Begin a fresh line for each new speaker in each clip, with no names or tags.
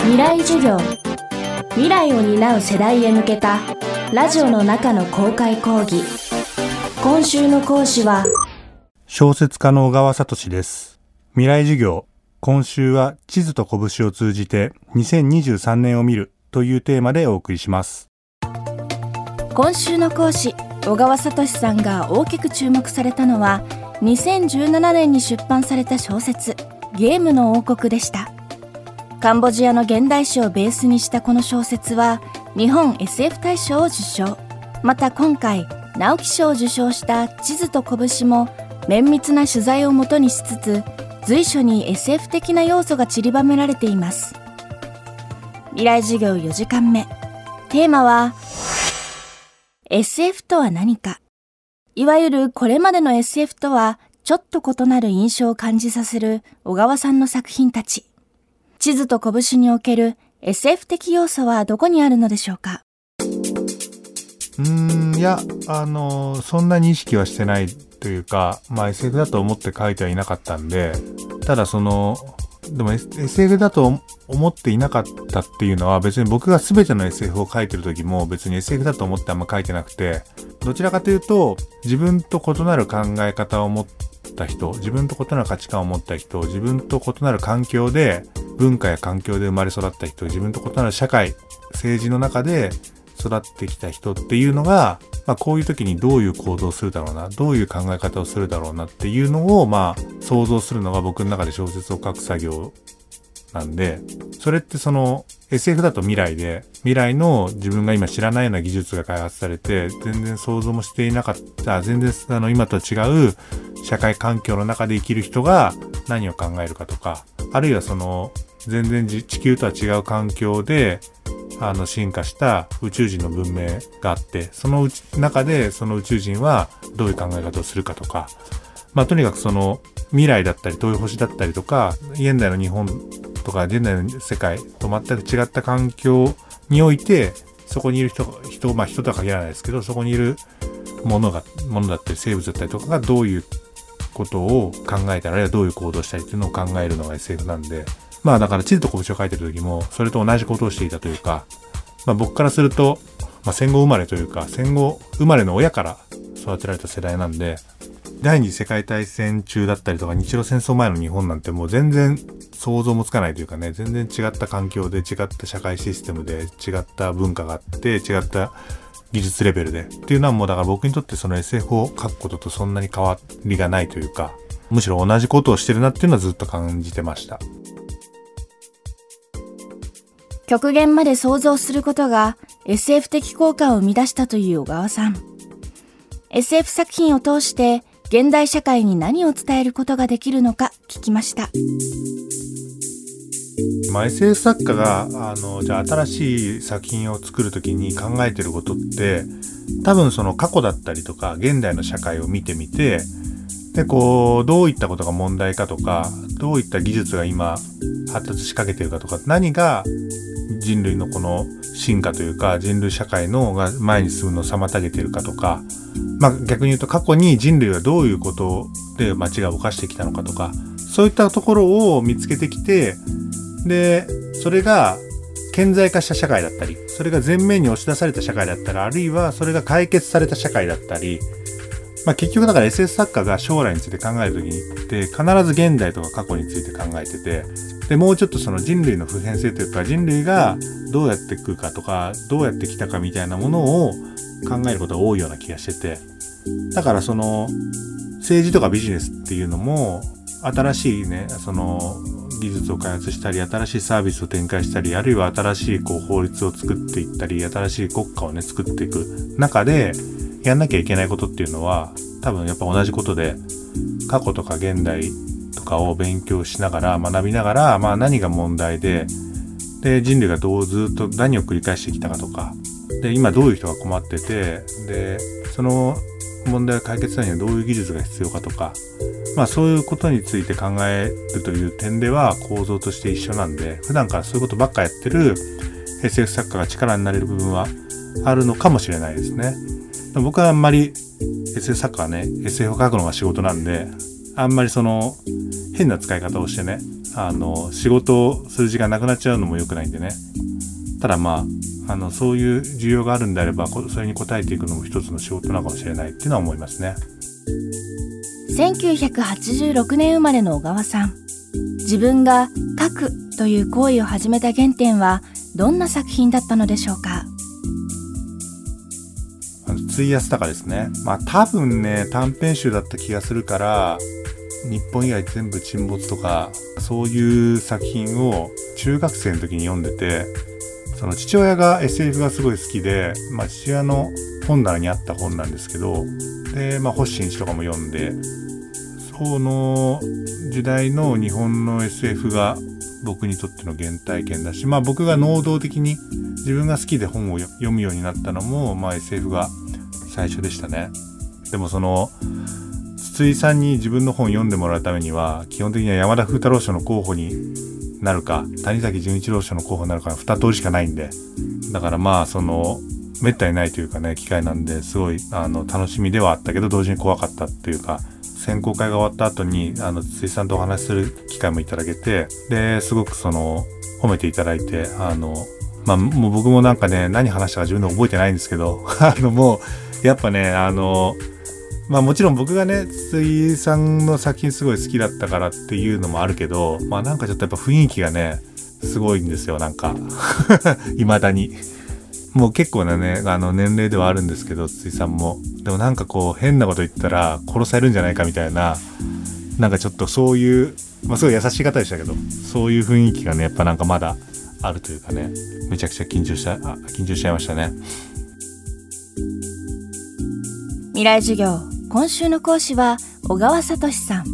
未来授業。未来を担う世代へ向けたラジオの中の公開講義。今週の講師は
小説家の小川聡です。未来授業。今週は地図と拳を通じて2023年を見るというテーマでお送りします。
今週の講師小川聡さんが大きく注目されたのは2017年に出版された小説ゲームの王国でしたカンボジアの現代史をベースにしたこの小説は日本 SF 大賞を受賞。また今回直木賞を受賞した地図と拳も綿密な取材をもとにしつつ随所に SF 的な要素が散りばめられています。未来授業4時間目。テーマは SF とは何か。いわゆるこれまでの SF とはちょっと異なる印象を感じさせる小川さんの作品たち。地図と拳における SF 的要素はどこにあるのでしょうか？
うんいやあのそんなに意識はしてないというかまあ SF だと思って書いてはいなかったんでただそのでも SF だと思っていなかったっていうのは別に僕が全ての SF を書いてる時も別に SF だと思ってあんま書いてなくてどちらかというと自分と異なる考え方を持った人自分と異なる価値観を持った人自分と異なる環境で文化や環境で生まれ育った人自分と異なる社会政治の中で育ってきた人っていうのが、まあ、こういう時にどういう行動をするだろうなどういう考え方をするだろうなっていうのをまあ想像するのが僕の中で小説を書く作業なんでそれってその SF だと未来で未来の自分が今知らないような技術が開発されて全然想像もしていなかった全然あの今とは違う社会環境の中で生きる人が何を考えるかとかあるいはその全然地球とは違う環境であの進化した宇宙人の文明があってその中でその宇宙人はどういう考え方をするかとかまあとにかくその未来だったり遠い星だったりとか現代の日本とか現代の世界と全く違った環境においてそこにいる人人まあ人とは限らないですけどそこにいるものがものだったり生物だったりとかがどういうことを考えたらあるいはどういう行動したりっていうのを考えるのが SF なんでまあだから地図と拳を書いてる時もそれと同じことをしていたというか、まあ僕からすると、まあ戦後生まれというか戦後生まれの親から育てられた世代なんで、第二次世界大戦中だったりとか日露戦争前の日本なんてもう全然想像もつかないというかね、全然違った環境で違った社会システムで違った文化があって違った技術レベルでっていうのはもうだから僕にとってその SF を書くこととそんなに変わりがないというか、むしろ同じことをしてるなっていうのはずっと感じてました。
極限まで想像することが SF 的効果を生み出したという小川さん。SF 作品を通して現代社会に何を伝えることができるのか聞きました。
まあ、SF 作家があのじゃあ新しい作品を作る時に考えてることって多分その過去だったりとか現代の社会を見てみてでこうどういったことが問題かとかどういった技術が今発達しかけてるかとか何が人類のこの進化というか人類社会のが前に進むのを妨げてるかとか、まあ逆に言うと過去に人類はどういうことで間違いを犯してきたのかとか、そういったところを見つけてきて、で、それが顕在化した社会だったり、それが前面に押し出された社会だったり、あるいはそれが解決された社会だったり、まあ、結局だから SS 作家が将来について考える時にって必ず現代とか過去について考えててでもうちょっとその人類の普遍性というか人類がどうやっていくかとかどうやってきたかみたいなものを考えることが多いような気がしててだからその政治とかビジネスっていうのも新しいねその技術を開発したり新しいサービスを展開したりあるいは新しいこう法律を作っていったり新しい国家をね作っていく中でやんなきゃいけないことっていうのは多分やっぱ同じことで過去とか現代とかを勉強しながら学びながら、まあ、何が問題でで人類がどうずっと何を繰り返してきたかとかで今どういう人が困っててでその問題を解決するにはどういう技術が必要かとか、まあ、そういうことについて考えるという点では構造として一緒なんで普段からそういうことばっかやってる SF 作家が力になれる部分はあるのかもしれないですね。僕はあんまり SF 作家はね SF を書くのが仕事なんであんまりその変な使い方をしてねあの仕事をする時間なくなっちゃうのも良くないんでね。ただまああのそういう需要があるんであればそれに応えていくのも一つの仕事なのかもしれないっていうのは思いますね。
1986年生まれの小川さん。自分が書くという行為を始めた原点はどんな作品だったのでしょうか？
費やしたかですね。まあ多分ね、短編集だった気がするから、日本以外全部沈没とか、そういう作品を中学生の時に読んでて、その父親が SF がすごい好きで、まあ父親の本棚にあった本なんですけど、で、まあ星新一とかも読んで、その時代の日本の SF が僕にとっての原体験だし、まあ僕が能動的に自分が好きで本を読むようになったのも、まあ SF が最初でしたね。でもその、筒井さんに自分の本を読んでもらうためには、基本的には山田風太郎賞の候補になるか、谷崎潤一郎賞の候補になるか、二通りしかないんで。だからまあ、その、めったにないというかね、機会なんで、すごい、あの、楽しみではあったけど、同時に怖かったっていうか、選考会が終わった後に、あの、筒井さんとお話しする機会もいただけて、で、すごくその、褒めていただいて、あの、まあ、もう僕もなんかね、何話したか自分で覚えてないんですけど、あの、もう、やっぱね、あの、まあもちろん僕がね、筒井さんの作品すごい好きだったからっていうのもあるけど、まあなんかちょっとやっぱ雰囲気がね、すごいんですよ、なんか。未だに。もう結構なね、あの年齢ではあるんですけど、筒井さんも。でもなんかこう変なこと言ったら殺されるんじゃないかみたいな、なんかちょっとそういう、まあすごい優しい方でしたけど、そういう雰囲気がね、やっぱなんかまだあるというかね、めちゃくちゃ緊張した、あ緊張しちゃいましたね。
未来授業今週の講師は小川聡さん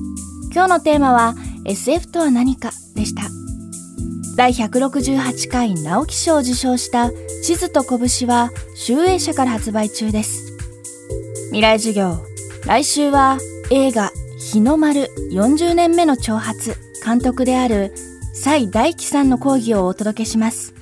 今日のテーマは SF とは何かでした第168回直木賞を受賞した地図と拳は集英社から発売中です。未来授業。来週は映画日の丸。40年目の挑発。監督である蔡大輝さんの講義をお届けします。